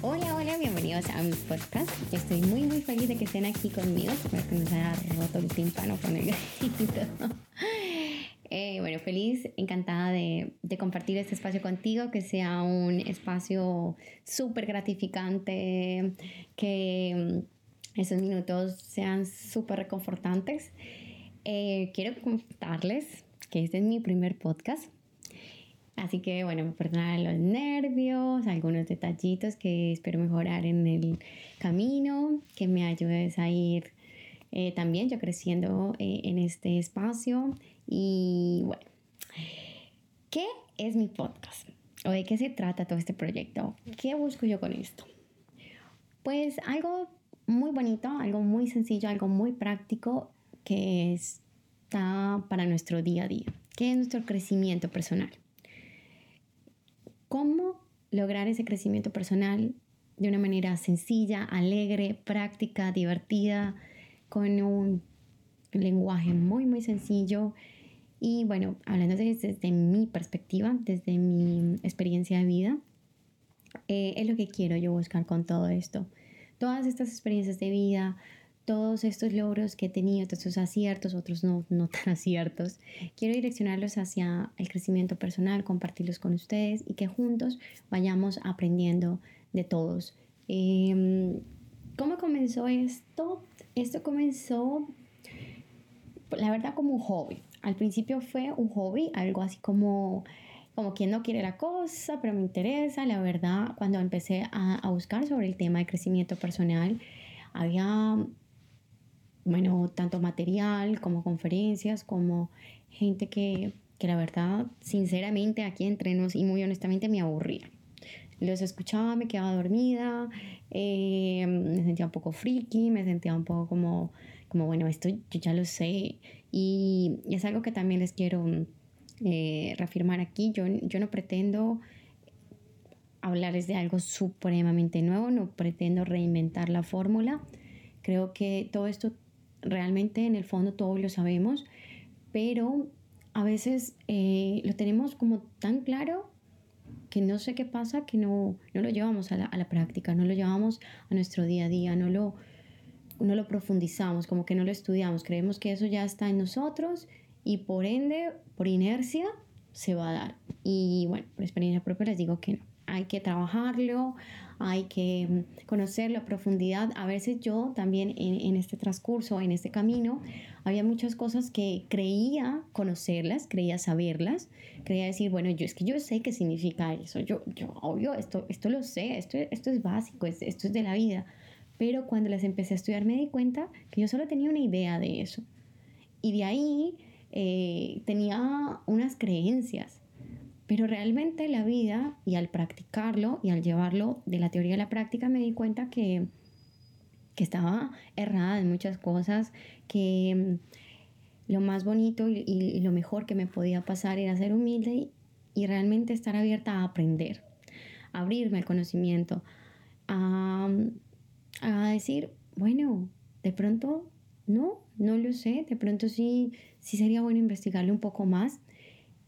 Hola, hola, bienvenidos a mi podcast. Estoy muy, muy feliz de que estén aquí conmigo. Espero que no se haya roto el tímpano con el grito. Eh, bueno, feliz, encantada de, de, compartir este espacio contigo, que sea un espacio súper gratificante, que mm, esos minutos sean súper reconfortantes. Eh, quiero contarles que este es mi primer podcast. Así que bueno, perdonar los nervios, algunos detallitos que espero mejorar en el camino, que me ayudes a ir eh, también yo creciendo eh, en este espacio. Y bueno, ¿qué es mi podcast? ¿O de qué se trata todo este proyecto? ¿Qué busco yo con esto? Pues algo muy bonito, algo muy sencillo, algo muy práctico que está para nuestro día a día, que es nuestro crecimiento personal. ¿Cómo lograr ese crecimiento personal de una manera sencilla, alegre, práctica, divertida, con un lenguaje muy, muy sencillo? Y bueno, hablando desde, mi perspectiva, desde mi experiencia de vida, eh, es lo que quiero yo buscar con todo esto. Todas estas experiencias de vida, todos estos logros que he tenido, todos estos aciertos, otros no, no tan aciertos, quiero direccionarlos hacia el crecimiento personal, compartirlos con ustedes y que juntos vayamos aprendiendo de todos. Em, ¿Cómo comenzó esto? Esto comenzó, la verdad, como un hobby. Al principio fue un hobby, algo así como como quien no quiere la cosa, pero me interesa. La verdad, cuando empecé a, a buscar sobre el tema de crecimiento personal, había bueno, tanto material como conferencias, como gente que, la verdad, sinceramente, aquí entre nos y muy honestamente me aburría. Los escuchaba, me quedaba dormida, eh, me sentía un poco friki, me sentía un poco como, como bueno, esto yo ya lo sé. Y, es algo que también les quiero eh, reafirmar aquí. Yo, yo no pretendo hablarles de algo supremamente nuevo, no pretendo reinventar la fórmula. Creo que todo esto realmente en el fondo todos lo sabemos, pero a veces eh, lo tenemos como tan claro que no sé qué pasa, que no, no lo llevamos a la, a la, práctica, no lo llevamos a nuestro día a día, no lo, no lo profundizamos, como que no lo estudiamos, creemos que eso ya está en nosotros y por ende, por inercia, se va a dar. Y bueno, por experiencia propia les digo que no hay que trabajarlo, hay que mm, conocerlo a profundidad. A veces yo también en, este transcurso, en este camino, había muchas cosas que creía conocerlas, creía saberlas, creía decir, bueno, yo es que yo sé qué significa eso, yo, yo obvio, esto, esto lo sé, esto, esto es básico, esto es de la vida. Pero cuando las empecé a estudiar me di cuenta que yo solo tenía una idea de eso. Y de ahí eh, tenía unas creencias pero realmente la vida y al practicarlo y al llevarlo de la teoría a la práctica me di cuenta que, que estaba errada en muchas cosas, que mm, lo más bonito y, lo mejor que me podía pasar era ser humilde y, realmente estar abierta a aprender, a abrirme al conocimiento, a, a decir, bueno, de pronto no, no lo sé, de pronto sí, sí sería bueno investigarle un poco más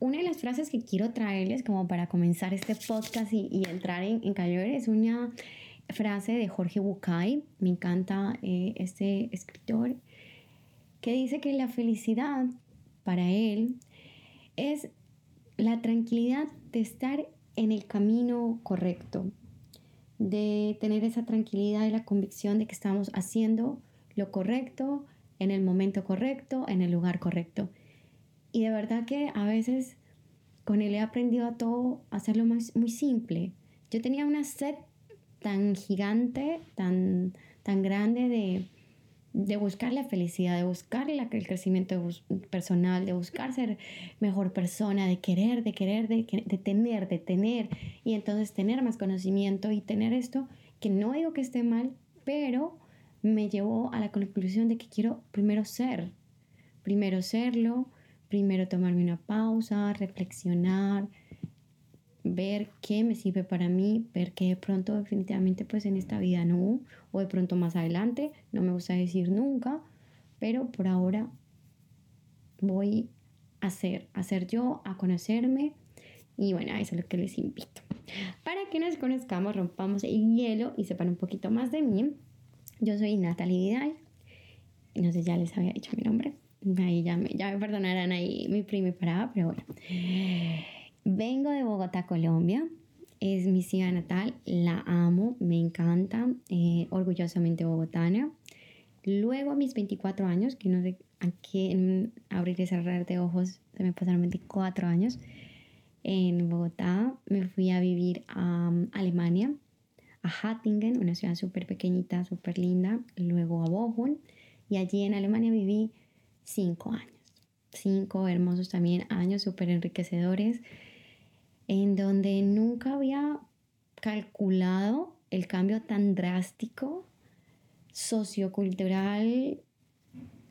una de las frases que quiero traerles como para comenzar este podcast y, entrar en, en es una frase de Jorge Bucay, me encanta eh, este escritor, que dice que la felicidad para él es la tranquilidad de estar en el camino correcto, de tener esa tranquilidad y la convicción de que estamos haciendo lo correcto, en el momento correcto, en el lugar correcto. Y de verdad que a veces con él he aprendido a todo, hacerlo muy simple. Yo tenía una sed tan gigante, tan, tan grande de, de buscar la felicidad, de buscar el crecimiento personal, de buscar ser mejor persona, de querer, de querer, de, de, tener, de tener, y entonces tener más conocimiento y tener esto, que no digo que esté mal, pero me llevó a la conclusión de que quiero primero ser, primero serlo, primero tomarme una pausa, reflexionar, ver qué me sirve para mí, ver que de pronto definitivamente pues en esta vida no, o de pronto más adelante, no me gusta decir nunca, pero por ahora voy a hacer, a ser yo, a conocerme y bueno, eso es lo que les invito. Para que nos conozcamos, rompamos el hielo y sepan un poquito más de mí. Yo soy Natalie Vidal. No sé, ya les había dicho mi nombre. Ahí ya me, ya me perdonarán ahí mi prima y parada, pero bueno. Vengo de Bogotá, Colombia. Es mi ciudad natal, la amo, me encanta, eh, orgullosamente bogotana. Luego a mis 24 años, que no sé a qué abrir y cerrar de ojos, se me pasaron 24 años, en Bogotá me fui a vivir a um, Alemania, a Hattingen, una ciudad súper pequeñita, súper linda, luego a Bochum y allí en Alemania viví 5 años. Cinco hermosos también años súper enriquecedores en donde nunca había calculado el cambio tan drástico sociocultural,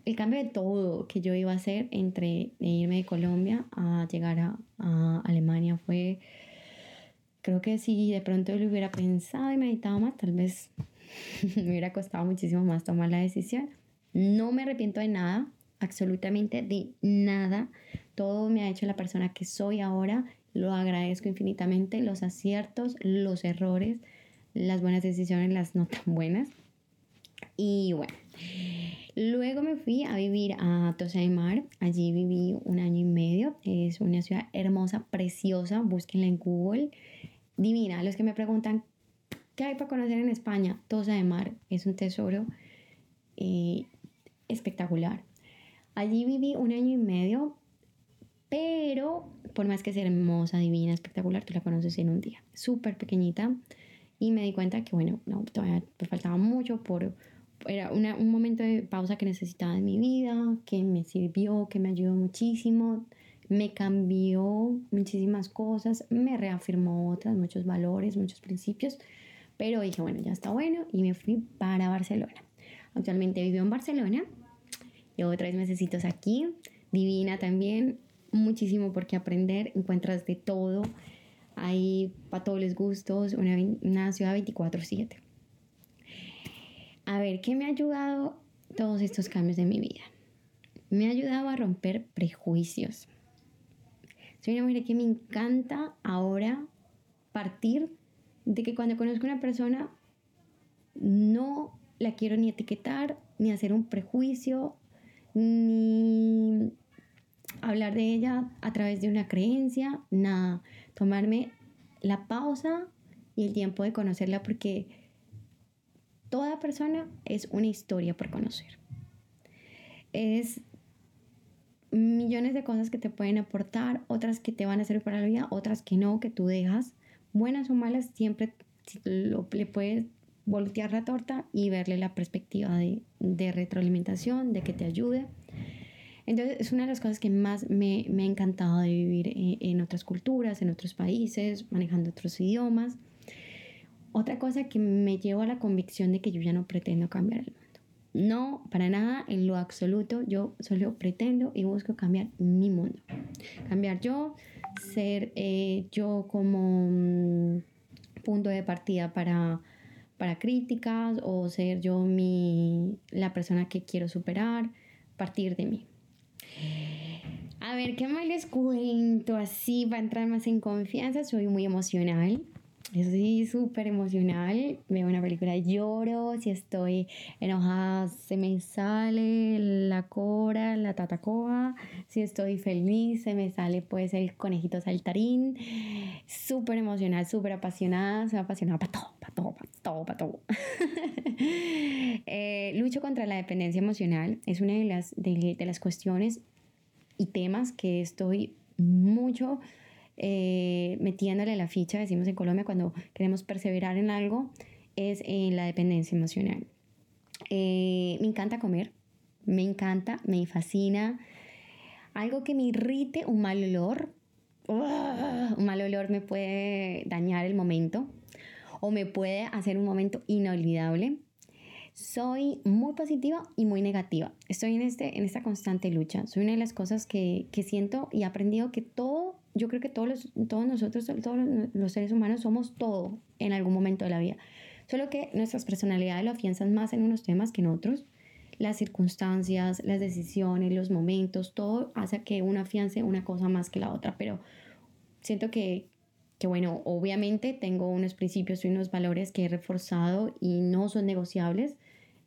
el cambio de todo que yo iba a hacer entre irme de Colombia a llegar a, Alemania fue, creo que si de pronto lo hubiera pensado y meditado más, tal vez me hubiera costado muchísimo más tomar la decisión. No me arrepiento de nada, absolutamente de nada. Todo me ha hecho la persona que soy ahora lo agradezco infinitamente, los aciertos, los errores, las buenas decisiones, las no tan buenas. Y bueno, luego me fui a vivir a Tosa de Mar. Allí viví un año y medio. Es una ciudad hermosa, preciosa. Búsquenla en Google. Divina. Los que me preguntan, ¿qué hay para conocer en España? Tosa de Mar es un tesoro eh, espectacular. Allí viví un año y medio pero por más que sea hermosa, divina, espectacular, tú la conoces en un día. Súper pequeñita. Y me di cuenta que, bueno, no, todavía me faltaba mucho por... Era un momento de pausa que necesitaba en mi vida, que me sirvió, que me ayudó muchísimo, me cambió muchísimas cosas, me reafirmó otras, muchos valores, muchos principios, pero dije, bueno, ya está bueno y me fui para Barcelona. Actualmente vivo en Barcelona, llevo tres meses aquí, divina también, muchísimo por qué aprender, encuentras de todo, hay para todos los gustos, una, una ciudad 24/7. A ver, ¿qué me ha ayudado todos estos cambios de mi vida? Me ha ayudado a romper prejuicios. Soy una mujer que me encanta ahora partir de que cuando conozco a una persona no la quiero ni etiquetar, ni hacer un prejuicio, ni hablar de ella a través de una creencia, nada, tomarme la pausa y el tiempo de conocerla porque toda persona es una historia por conocer. Es millones de cosas que te pueden aportar, otras que te van a servir para la vida, otras que no, que tú dejas. Buenas o malas, siempre le puedes voltear la torta y verle la perspectiva de, de retroalimentación, de que te ayude. Entonces es una de las cosas que más me, me ha encantado de vivir en, en, otras culturas, en otros países, manejando otros idiomas. Otra cosa que me lleva a la convicción de que yo ya no pretendo cambiar el mundo. No, para nada, en lo absoluto, yo solo pretendo y busco cambiar mi mundo. Cambiar yo, ser eh, yo como mm, punto de partida para, para críticas o ser yo mi, la persona que quiero superar, partir de mí. A ver, ¿qué más les cuento? Así, para entrar más en confianza, soy muy emocional. Soy súper emocional. Veo una película, lloro. Si estoy enojada, se me sale la cora, la tatacoa. Si estoy feliz, se me sale pues el conejito saltarín. Súper emocional, súper apasionada. Soy apasionada para todo, todo, todo, todo. Eh, lucho contra la dependencia emocional. Es una de las, de, de las cuestiones y temas que estoy mucho eh, metiéndole la ficha, decimos en Colombia, cuando queremos perseverar en algo, es en la dependencia emocional. Eh, me encanta comer, me encanta, me fascina. Algo que me irrite, un mal olor. un mal olor me puede dañar el momento o me puede hacer un momento inolvidable. Soy muy positiva y muy negativa. Estoy en, este, en esta constante lucha. Soy una de las cosas que, que siento y he aprendido que todo, yo creo que todos, todos nosotros, todos los seres humanos somos todo en algún momento de la vida. Solo que nuestras personalidades lo afianzan más en unos temas que en otros. Las circunstancias, las decisiones, los momentos, todo hace que una afiance una cosa más que la otra. Pero siento que, que bueno, obviamente tengo unos principios y unos valores que he reforzado y no son negociables.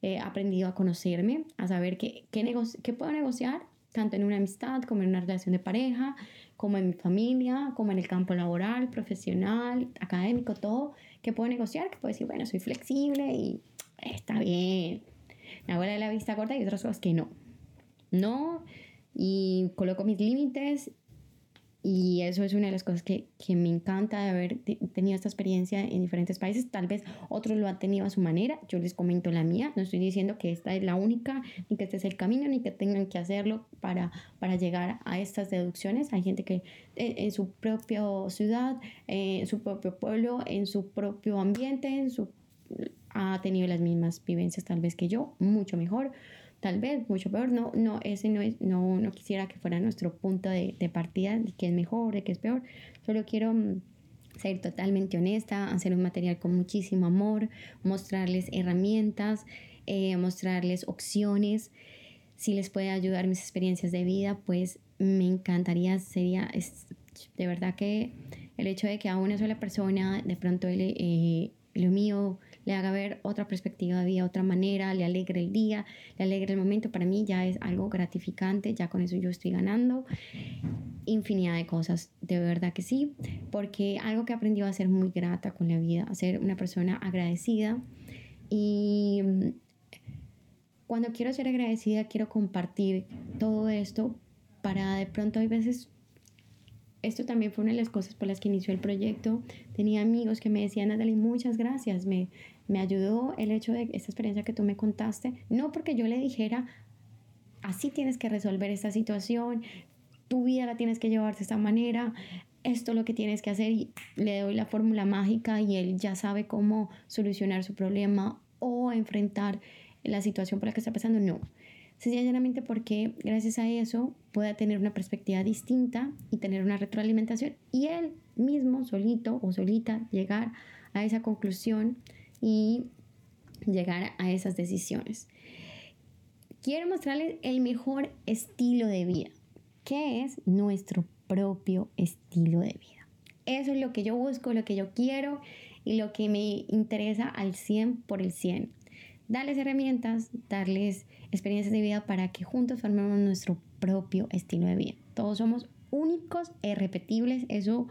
He aprendido a conocerme, a saber qué, qué, puedo negociar, tanto en una amistad como en una relación de pareja, como en mi familia, como en el campo laboral, profesional, académico, todo, que puedo negociar, que puedo decir, bueno, soy flexible y está bien. Me hago la vista corta y otras cosas que no. No, y coloco mis límites y eso es una de las cosas que, que, me encanta de haber tenido esta experiencia en diferentes países. Tal vez otros lo han tenido a su manera. Yo les comento la mía. No estoy diciendo que esta es la única, ni que este es el camino, ni que tengan que hacerlo para, para llegar a estas deducciones. Hay gente que en, su propia ciudad, en su propio pueblo, en su propio ambiente, en su, ha tenido las mismas vivencias tal vez que yo, mucho mejor tal vez mucho peor. No, no, ese no es, no, no quisiera que fuera nuestro punto de, partida, de qué es mejor, de qué es peor. Solo quiero mm, ser totalmente honesta, hacer un material con muchísimo amor, mostrarles herramientas, eh, mostrarles opciones. Si les puede ayudar mis experiencias de vida, pues me encantaría, sería, es, de verdad que el hecho de que a una sola persona de pronto eh, lo mío le haga ver otra perspectiva de vida, otra manera, le alegre el día, le alegre el momento, para mí ya es algo gratificante, ya con eso yo estoy ganando infinidad de cosas, de verdad que sí, porque algo que he aprendido a ser muy grata con la vida, a ser una persona agradecida y mm, cuando quiero ser agradecida quiero compartir todo esto para de pronto hay veces esto también fue una de las cosas por las que inició el proyecto. Tenía amigos que me decían, Natalie, muchas gracias, me, me ayudó el hecho de esta experiencia que tú me contaste, no porque yo le dijera, así tienes que resolver esta situación, tu vida la tienes que llevar de esta manera, esto es lo que tienes que hacer y le doy la fórmula mágica y él ya sabe cómo solucionar su problema o enfrentar la situación por la que está pasando, no. Sencillamente porque gracias a eso pueda tener una perspectiva distinta y tener una retroalimentación y él mismo, solito o solita, llegar a esa conclusión y llegar a esas decisiones. Quiero mostrarles el mejor estilo de vida, que es nuestro propio estilo de vida. Eso es lo que yo busco, lo que yo quiero y lo que me interesa al 100 por el 100. Darles herramientas, darles experiencias de vida para que juntos formemos nuestro propio estilo de vida. Todos somos únicos e irrepetibles, eso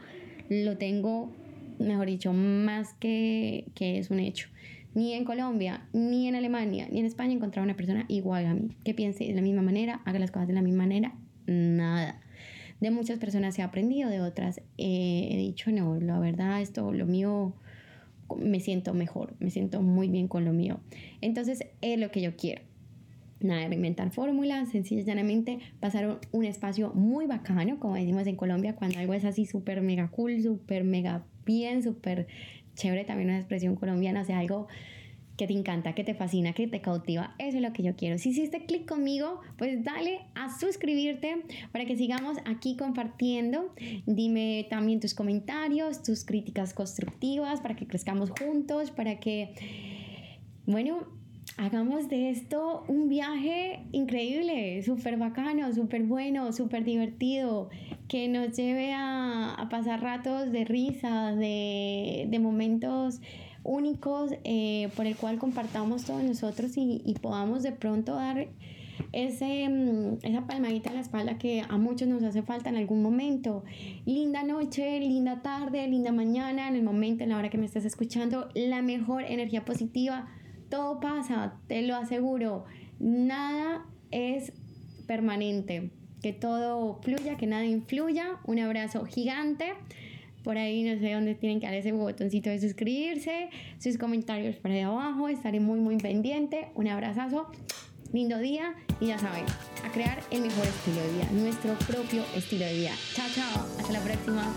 lo tengo mejor dicho, más que, que es un hecho. Ni en Colombia, ni en Alemania, ni en España he encontrado una persona igual a mí, que piense de la misma manera, haga las cosas de la misma manera, nada. De muchas personas he aprendido, de otras he dicho, no, la verdad, esto, lo mío, me siento mejor, me siento muy bien con lo mío. Entonces, es lo que yo quiero. Nada de inventar fórmulas, sencillamente pasar un espacio muy bacano, como decimos en Colombia, cuando algo es así súper mega cool, súper mega bien, súper chévere también una expresión colombiana, o sea, algo que te encanta, que te fascina, que te cautiva. Eso es lo que yo quiero. Si hiciste clic conmigo, pues dale a suscribirte para que sigamos aquí compartiendo. Dime también tus comentarios, tus críticas constructivas, para que crezcamos juntos, para que, bueno, hagamos de esto un viaje increíble, súper bacano, súper bueno, súper divertido, que nos lleve a, pasar ratos de risa, de, momentos únicos eh, por el cual compartamos todos nosotros y, y podamos de pronto dar ese, mm, esa palmadita en la espalda que a muchos nos hace falta en algún momento. Linda noche, linda tarde, linda mañana, en el momento, en la hora que me estés escuchando, la mejor energía positiva todo pasa, te lo aseguro. Nada es permanente. Que todo fluya, que nada influya. Un abrazo gigante. Por ahí no sé dónde tienen que dar ese botoncito de suscribirse. Sus comentarios por ahí abajo. Estaré muy, muy pendiente. Un abrazazo. Lindo día. Y ya saben, a crear el mejor estilo de vida. Nuestro propio estilo de vida. Chao, chao. Hasta la próxima.